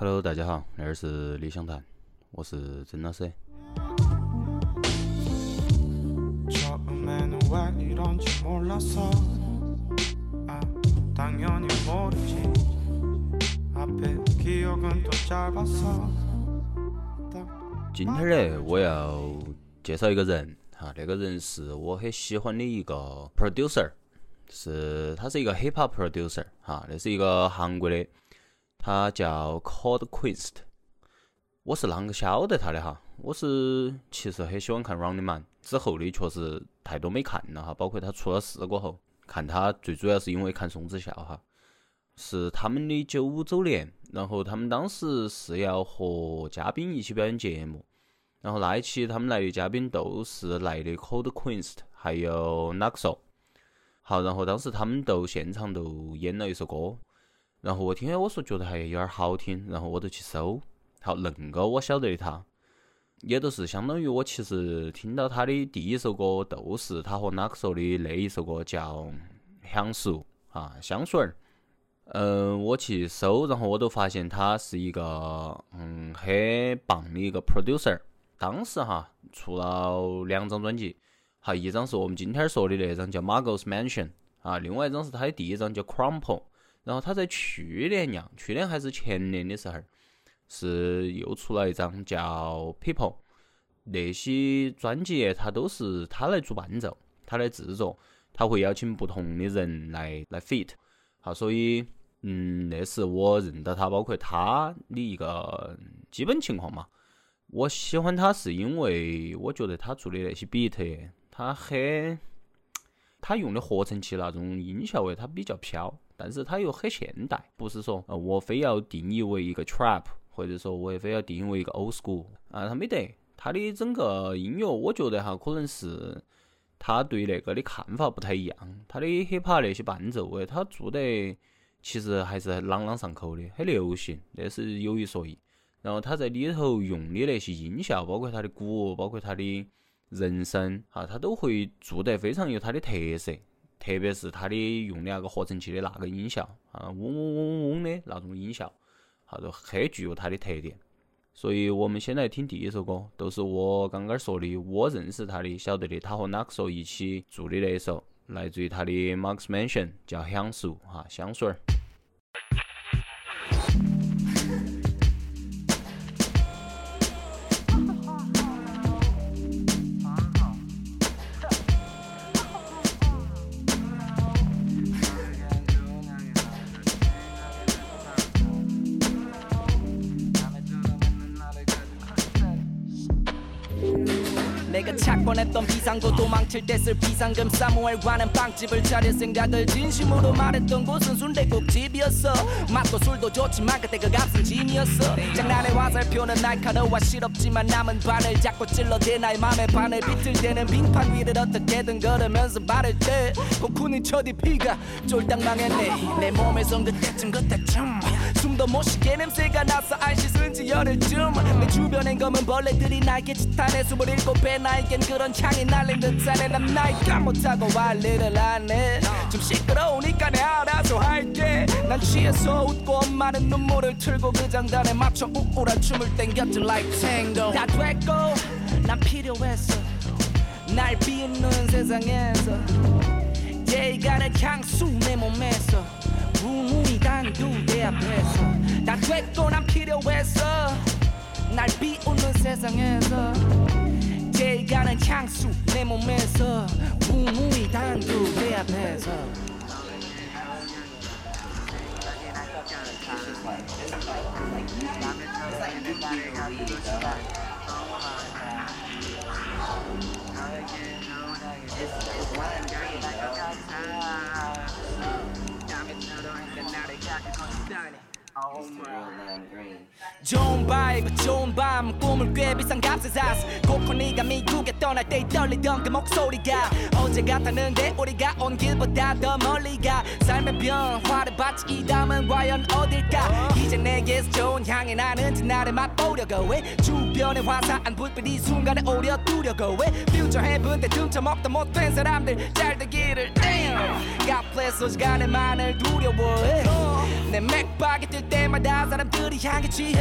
hello 大家好这儿是理想谈我是曾老师今天呢我要介绍一个人哈那个人是我很喜欢的一个 producer 是他是一个 hiphop producer 哈那是一个韩国的他叫 Cold Quest。我是啷个晓得他的哈？我是其实很喜欢看 Running Man，之后的确实太多没看了哈，包括他出了事过后，看他最主要是因为看宋智孝哈，是他们的九五周年，然后他们当时是要和嘉宾一起表演节目，然后那一期他们来的嘉宾都是来的 Cold Quest，还有 Naxo。好，然后当时他们都现场都演了一首歌，然后我听了我说觉得还有点好听，然后我就去搜，好，恁个我晓得的他，也都是相当于我其实听到他的第一首歌都是他和 Naxo 的那一首歌叫《향수》啊，香水儿。嗯，我去搜，然后我都发现他是一个嗯很棒的一个 producer。当时哈出了两张专辑，哈，一张是我们今天说的那张叫《m a r g o s Mansion》啊，另外一张是他的第一张叫《Crumple》。然后他在去年样，去年还是前年的时候，是又出了一张叫《People》。那些专辑他都是他来做伴奏，他来制作，他会邀请不同的人来来 fit。好，所以嗯，那是我认到他，包括他的一个基本情况嘛。我喜欢他是因为我觉得他做的那些 beat，他很，他用的合成器那种音效味，它比较飘，但是它又很现代，不是说呃我非要定义为一个 trap，或者说我也非要定义为一个 old school 啊，他没得。他的整个音乐，我觉得哈，可能是他对那个的看法不太一样。他的 hiphop 那些伴奏，哎，他做得其实还是朗朗上口的，很流行，那是有一说一。然后他在里头用的那些音效，包括他的鼓，包括他的人声，哈，他都会做得非常有他的特色。特别是他的用的那个合成器的那个音效，啊，嗡嗡嗡嗡嗡的那种音效，哈，都很具有它的特点。所以我们先来听第一首歌，都是我刚刚说的，我认识他的，晓得的，他和 Naxo 一起做的那一首，来自于他的 Max Mansion，叫《향수》哈，香水儿。 비상구 도망칠 때 쓸 비상금 사무엘과는 빵집을 차릴 생각을 진심으로 말했던 곳은 순대국집이었어. 맛도 술도 좋지만 그때 그 값은 짐이었어. 장난의 화살표는 날카로워 시럽지만 남은 반을 자꾸 찔러대 나의 맘에 반을 비틀대는 빙판 위를 어떻게든 걸으면서 바를 때 코쿤이 쳐디 피가 쫄딱 망했네. 내 몸에선 그때쯤 그때쯤 못 쉬게 냄새가 나서 안 씻은 지 열흘쯤. 내 주변엔 검은 벌레들이 날개 짓하네. 27배 나에겐 그런 향이 날린 듯하네. 난 나이가 못하고 관리를 안해 좀 시끄러우니까 내 알아서 할게. 난 취해서 웃고 엄마는 눈물을 틀고 그 장단에 맞춰 우울한 춤을 땡겼지. Like tango. 다 됐고 난 필요했어 날 비웃는 세상에서. 예의가는 향수 내 몸에서 우무이 단두대 앞에서 다 됐고 난 필요했어 날 비웃는 세상에서 예의가는 향수 내 몸에서 우무이 단두대 앞에서 Donnie. Oh, my. Mr. Green. 좋은 바이브 좋은 밤 꿈을 꽤 비싼 값에 샀어 코코니가 미국에 떠날 때 떨리던 그 목소리가 어제 같았는데 우리가 온 길보다 더 멀리 가 삶의 변화를 받지 이 다음은 과연 어딜까? 이제 내게서 좋은 향이 나는지 나를 맛보려고 해. 주변에 화사한 불빛 이 순간에 오려 두려고 해. 퓨처 헤븐 때 등쳐먹다 못된 사람들 잘 되기를 damn! those 간의 만을 두려워해. 내 맥박이 뜰 때마다 사람들이 향해 취해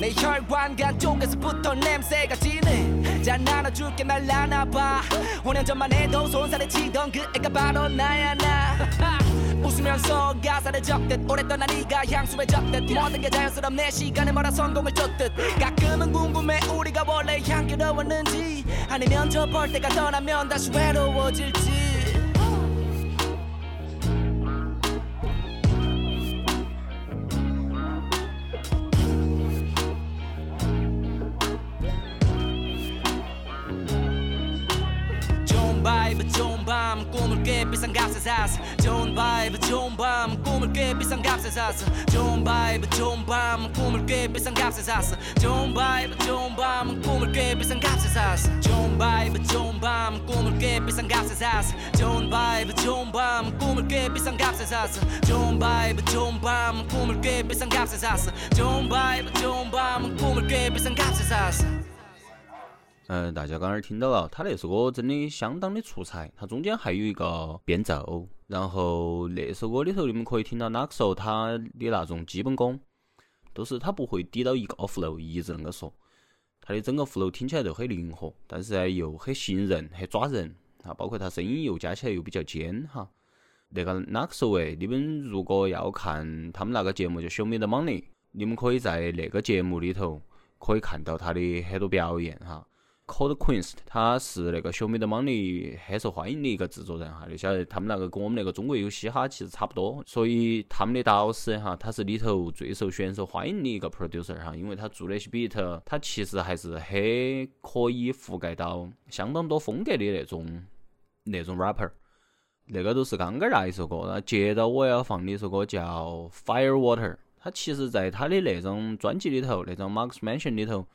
내 혈관간 쪽에서부터 냄새가 지네. 자 나눠줄게 날 안아봐. 5년 전만 해도 손살에 치던 그 애가 바로 나야 나. 웃으면서 가사를 적듯 오랫동안 네가 향수에 적듯. 모든 게 자연스럽네 시간에 말아 성공을 쫓듯. 가끔은 궁금해 우리가 원래 향기로웠는지. 아니면 저볼 때가 떠나면 다시 외로워질지 값에 샀어 좋은 바이브 좋은 밤 꿈을 꽤 비싼 값에 샀어 좋은 바이브 좋은 밤 꿈을 꽤 비싼 값에 샀어 좋은 바이브 좋은 밤 꿈을 꽤 비싼 값에 샀어 좋은 바이브 좋은 밤 꿈을 꽤 비싼 값에 샀어 좋은 바이브 좋은 밤 꿈을 꽤 비싼 값에 샀어 좋은 바이브 좋은 밤 꿈을 꽤 비싼 값에 샀어 좋은 바이브 좋은 밤 꿈을 꽤 비싼 값에 샀어 嗯，大家刚才听到了，他那首歌真的相当的出彩，它中间还有一个变奏，然后那首歌里头你们可以听到 Naxo 他的那种基本功，都是他不会抵到一个 flow 一直恁个说，他的整个 flow 听起来都很灵活，但是呢又很吸引人，很抓人啊，包括他声音又加起来又比较尖哈。那个 Naxo 哎，你们如果要看他们那个节目叫 Show Me the Money，你们可以在那个节目里头可以看到他的很多表演哈。Cold Queens，他是那个《Show Me the Money》很受欢迎的一个制作人哈，你晓得他们那个跟我们那个中国有嘻哈其实差不多，所以他们的导师哈，他是里头最受选手欢迎的一个 producer 哈，因为他做那些 beat，他其实还是很可以覆盖到相当多风格的那种那种 rapper。那个都是刚刚那一首歌，然后接着我要放的一首歌叫《Firewater》，他其实在他的那种专辑里头，那种 Marks Mansion 里头。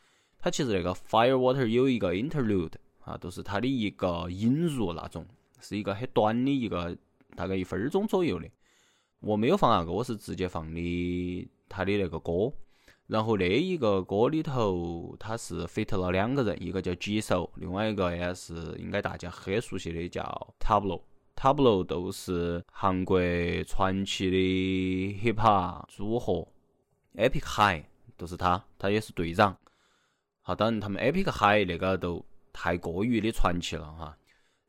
它其实那个 Firewater 有一个 interlude 啊，都是它的一个引入那种，是一个很短的一个大概一分钟左右的。我没有放那个，我是直接放的他的那个歌。然后那一个歌里头，他是 fit 了两个人，一个叫 G So，另外一个也是应该大家很熟悉的叫 Tablo。Tablo 都是韩国传奇的 hip hop 组合，Epic High 都是他，他也是队长。好，当然他们 Epic High 那个都太过于的传奇了哈。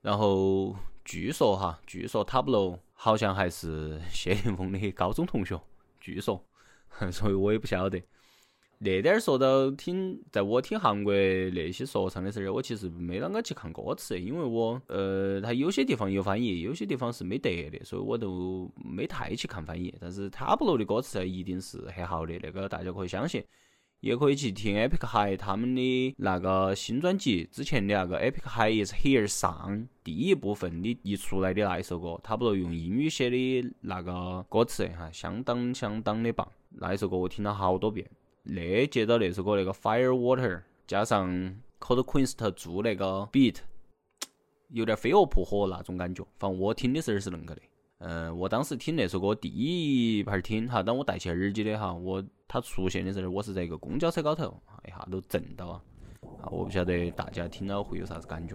然后据说哈，据说 Tablo 好像还是谢霆锋的高中同学，据说，所以我也不晓得。那点儿说到听，在我听韩国那些说唱的时候，我其实没啷个去看歌词，因为我呃，他有些地方有翻译，有些地方是没得的，所以我都没太去看翻译。但是 Tablo 的歌词一定是很好的，那个大家可以相信。也可以去听 Epic High 他们的那个新专辑之前的那个 Epic High Is Here 上第一部分的一出来的那一首歌，差不多用英语写的那个歌词哈，相当相当的棒。那一首歌我听了好多遍。那接到那首歌那个 Firewater 加上 Cold Quest 做那个 beat，有点飞蛾扑火那种感觉。反正我听的时候是恁个的。嗯，我当时听那首歌第一盘听哈，当我戴起耳机的哈，我它出现的时候，我是在一个公交车高头，一下都震到啊！我不晓得大家听了会有啥子感觉。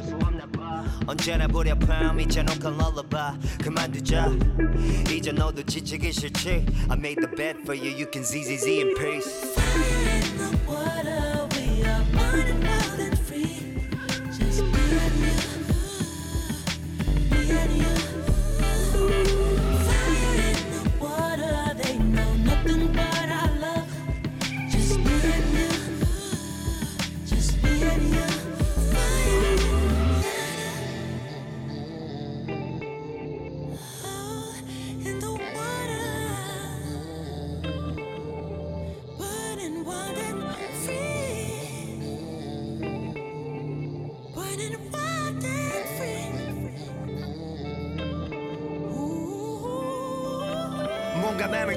언제나 불협화 미쳐놓고 lullaby 그만두자 이제 너도 지치기 싫지 I made the bed for you you can ZZZ in peace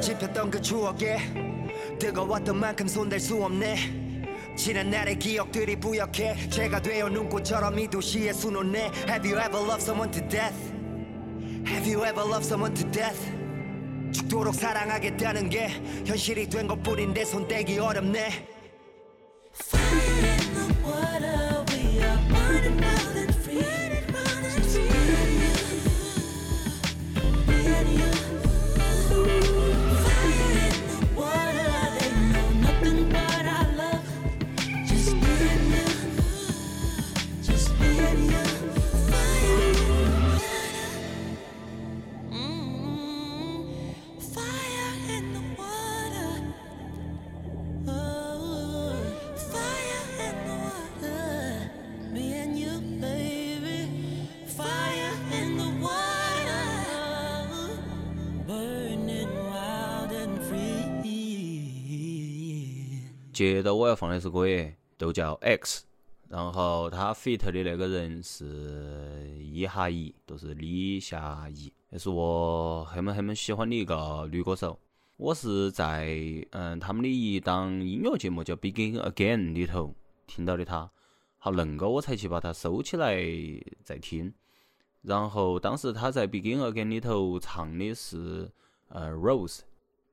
짚었던 그 추억에 뜨거웠던 만큼 손댈 수 없네 지난 날의 기억들이 부역해 제가 되어 눈꽃처럼 이 도시에 수놓네 Have you ever loved someone to death? Have you ever loved someone to death? 죽도록 사랑하겠다는 게 현실이 된 것뿐인데 손 떼기 어렵네 接着我要放的是歌也都叫 X，然后他 feat 的那个人是伊哈怡，就是李夏怡，也是我很么很么喜欢的一个女歌手。我是在嗯他们的一档音乐节目叫《Begin Again》里头听到的她，好恁个我才去把它收起来再听。然后当时她在《Begin Again》里头唱的是呃 Rose，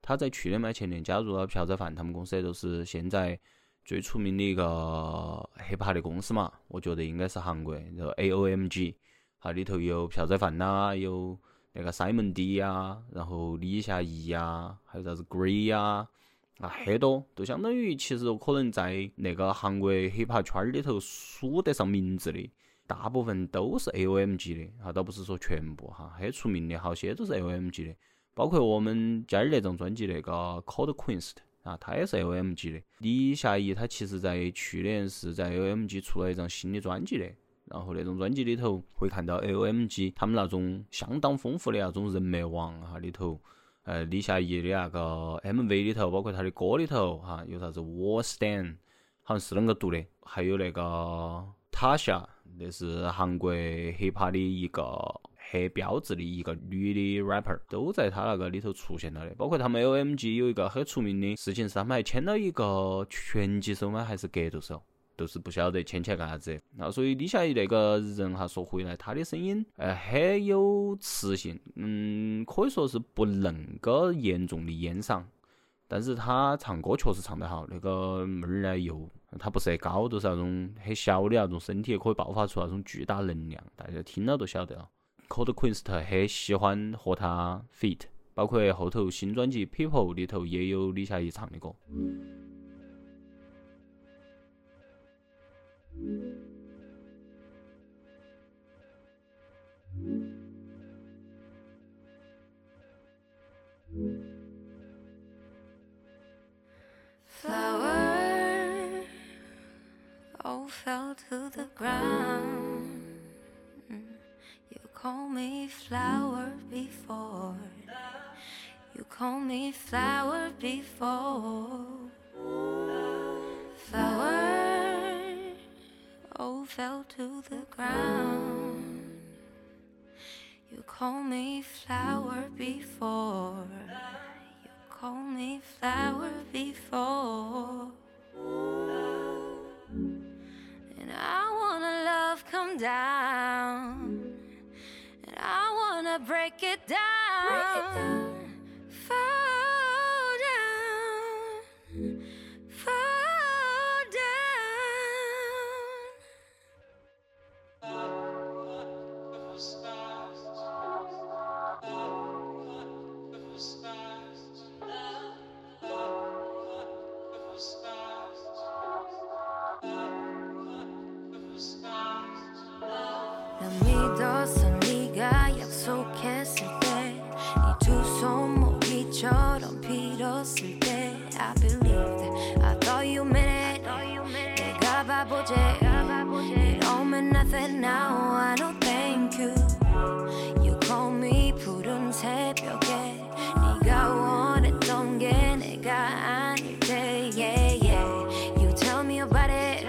他在去年嘛前年加入了朴宰范他们公司，就是现在最出名的一个 hiphop 的公司嘛，我觉得应该是韩国，然后 AOMG，哈里头有朴宰范呐，有那个 Simon D 呀，然后李夏怡呀，还有啥子 Grey 呀，啊很多，都相当于其实可能在那个韩国 hiphop 圈儿里头数得上名字的，大部分都是 AOMG 的，哈，倒不是说全部哈，很出名的好些都是 AOMG 的。包括我们今儿那张专辑那个 Cold Queenst 啊，它也是 LMG 的。李夏怡她其实在去年是在 LMG 出了一张新的专辑的，然后那种专辑里头会看到 LMG 他们那种相当丰富的那种人脉网哈里头，呃，李夏怡的那个 MV 里头，包括她的歌里头哈，有啥子 War Stand，好像是啷个读的，还有那个 Tasha，那是韩国 hiphop 的一个很标志的一个女的 rapper，都在他那个里头出现了的。包括他们 LMG 有一个很出名的事情是，他们还签了一个拳击手吗？还是格斗手？都是不晓得签起来干啥子。那所以李夏怡那个人哈，说回来，她的声音呃很有磁性，嗯，可以说是不恁个严重的烟嗓。但是她唱歌确实唱得好，那个妹儿呢又，她不是很高，都是那种很小的那种身体，可以爆发出那种巨大能量，大家听了都晓得了。Cold Quest 很喜欢和他 feat，包括后头新专辑《People》里头也有李夏怡唱的歌。Flower, oh, fell to the ground. Called me flower before. You called me flower before. Flower, oh, fell to the ground. You call me flower before. You call me flower before. And I wanna love come down. It down. 내가 바보지 It all meant nothing now I know thank you You call me 푸른 새벽에 네가 원했던 게 내가 아닐 때 yeah yeah You tell me about it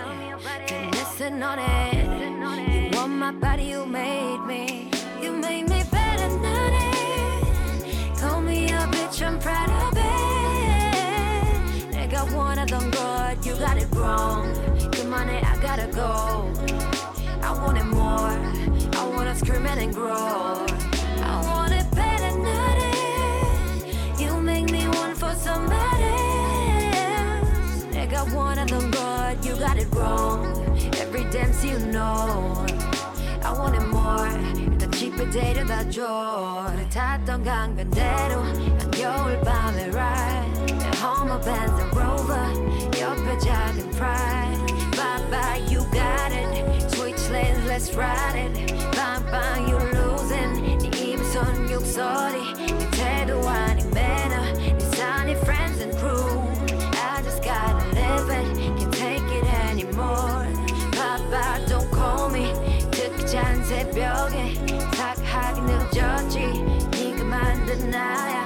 Then listen on it You want my body you made me You made me better than it Call me a bitch I'm proud of it 내가 원하던 것 You got it wrong 그만해 I gotta go I want it more. I wanna scream it and grow. I want it better than it. You make me want for somebody else. 내가 원하던 것, you got it wrong. Every dance you know. I want it more. 일단 집에 데려다 줘. 우리 탔던 강변대로 한겨울 밤에 ride. 내 Hummer Benz and Rover. 옆에 작은 Pride. Bye bye, you got it. Switch lanes, let's ride it. Bang bang, you losing. 네 입은 육소리. 네 태도 아닌 매너. 네 sunny friends and crew. I just gotta live it. Can't take it anymore. Papa, don't call me. 듣기 전 새벽에 착하게 늦었지. 네가 만든 나야.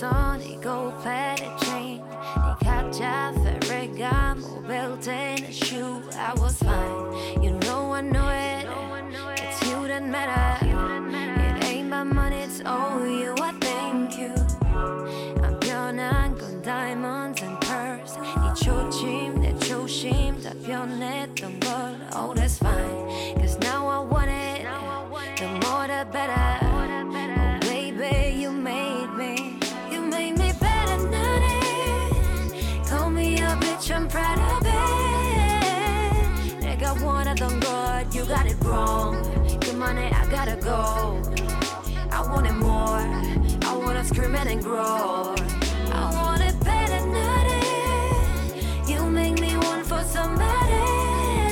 안 썼어 네 고패의 chain 네 가짜 페레가 모벨 때는 shoe I was fine You know I know it It's you that matter It ain't my money it's all you I thank you 안 변한 건 diamonds and pearls 네 초심 내 초심 다 변했던 걸 Oh that's fine wrong 그만해 I gotta go I want it more. I wanna scream it and grow. I want it better than it. You make me want for somebody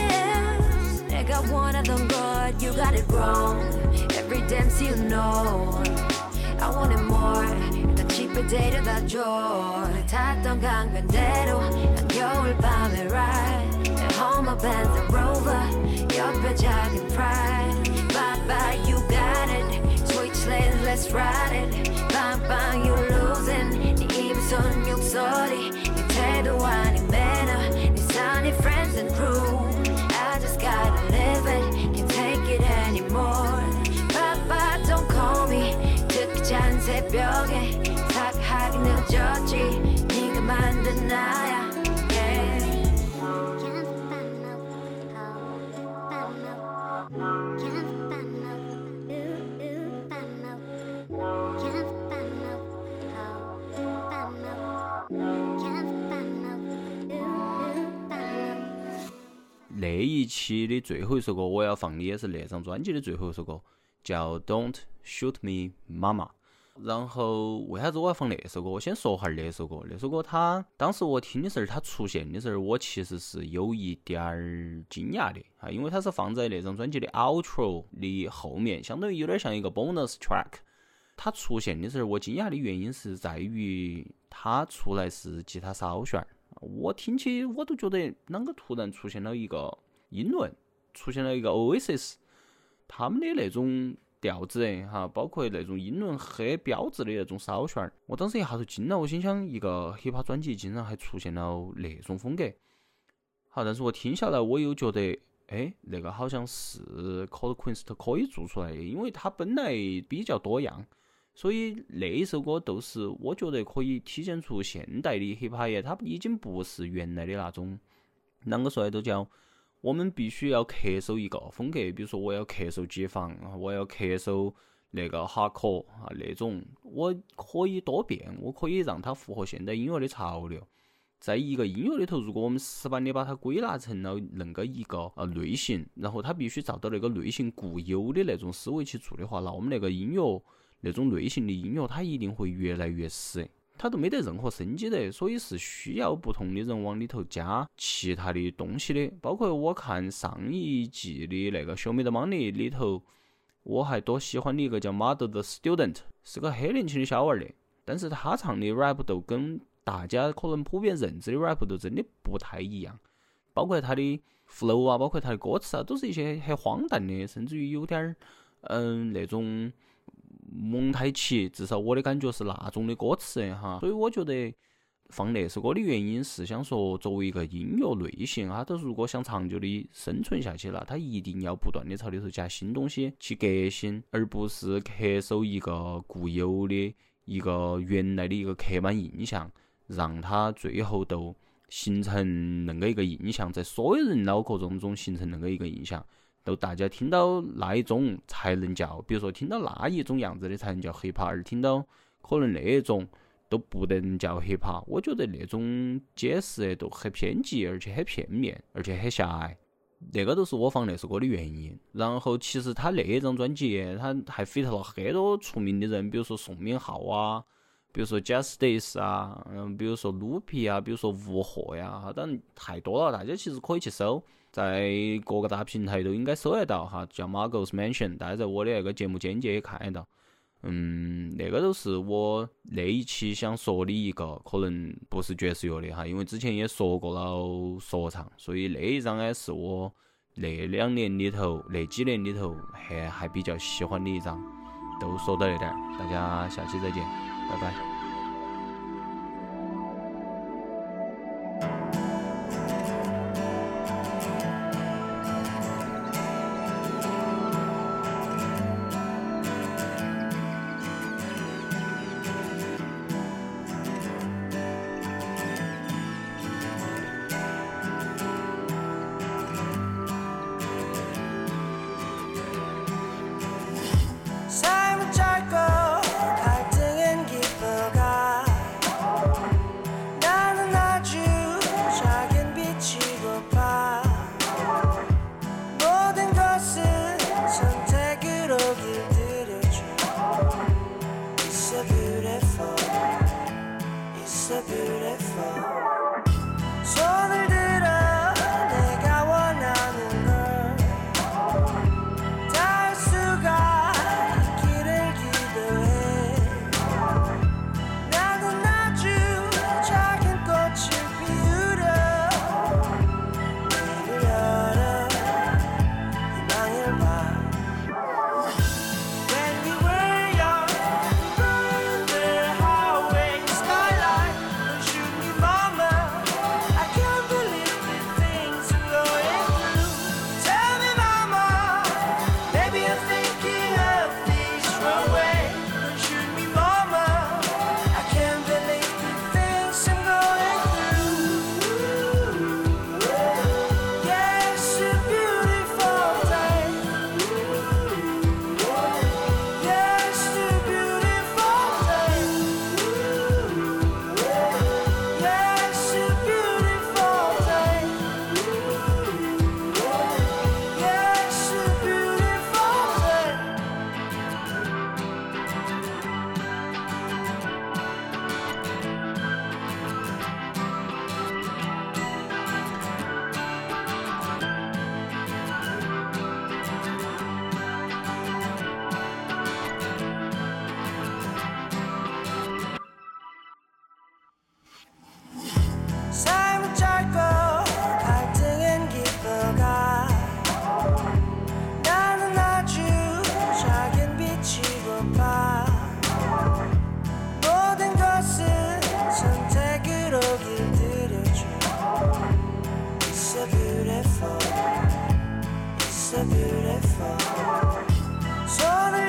else. 내가 원하던 것, you got it wrong. Every dance you know. I want it more. 일단 집에 데려다 줘. 우리 탔던 강변대로 한겨울 밤에 ride. 내 Hummer Benz and Rover. 옆에 작은 Pride. Bye bye, you got it. Switch lanes, let's ride it. Bang bang, you losing. 네 입은 육소리. 네 태도 아닌 매너. 네 sunny friends and crew. I just gotta live it. Can't take it anymore. Papa, don't call me. 듣기 전 새벽에 착하게 늦었지. 네가 만든 나야. 那一期的最后一首歌，我要放的也是那张专辑的最后一首歌，叫《Don't Shoot Me Mama》。然后为啥子我要放那首歌？我先说下那首歌。那首歌它当时我听的时候，它出现的时候，我其实是有一点儿惊讶的啊，因为它是放在那张专辑的 outro 的后面，相当于有点像一个 bonus track。它出现的时候，我惊讶的原因是在于它出来是吉他扫弦儿，我听起我都觉得啷个突然出现了一个英伦，出现了一个 Oasis，他们的那种调子哈，包括那种英伦黑标志的那种骚旋儿，我当时一下头惊了，我心想一个 hiphop 专辑竟然还出现了那种风格。好，但是我听下来，我又觉得，哎，那个好像是 Cold Queenst 可以做出来的，因为它本来比较多样，所以那一首歌都是我觉得可以体现出现代的 hiphop，它已经不是原来的那种，啷个说呢都叫，我们必须要恪守一个风格，比如说我要恪守解放，我要恪守那个哈壳啊那种，我可以多变，我可以让它符合现代音乐的潮流。在一个音乐里头，如果我们死板的把它归纳成了恁个一个呃类型，然后它必须照到那个类型固有的那种思维去做的话，那我们那个音乐那种类型的音乐，它一定会越来越死，它都没得任何生机的。所以是需要不同的人往里头加其他的东西的。包括我看上一季的那个《Show Me the Money》里头，我还多喜欢的一个叫 Mother the Student，是个很年轻的小娃儿的，但是他唱的 rap 都跟大家可能普遍认知的 rap 都真的不太一样，包括他的 flow 啊，包括他的歌词啊，都是一些很荒诞的，甚至于有点儿嗯那种蒙太奇，至少我的感觉是那种的歌词哈。所以我觉得放那首歌的原因是想说，作为一个音乐类型，它都如果想长久的生存下去了，它一定要不断的朝里头加新东西去革新，而不是恪守一个固有的一个原来的一个刻板印象。让它最后都形成恁个一个印象，在所有人脑壳中中形成恁个一个印象，都大家听到那一种才能叫，比如说听到那一种样子的才能叫 hiphop，而听到可能那一种都不能叫 hiphop。我觉得那种解释都很偏激，而且很片面，而且很狭隘。那个都是我放那首歌的原因。然后其实他那一张专辑，他还 fit 了很多出名的人，比如说宋敏浩啊。比如说 Justice 啊，嗯，比如说卢皮啊，比如说吴赫呀，当然太多了，大家其实可以去搜，在各个大平台都应该搜得到哈，叫 Margot's Mansion，大家在我的那个节目简介也看得到。嗯，那个都是我那一期想说的一个，可能不是爵士乐的哈，因为之前也说过了说唱，所以那一张呢是我那两年里头，那几年里头还还比较喜欢的一张，都说到这点儿，大家下期再见。拜拜。beautiful. So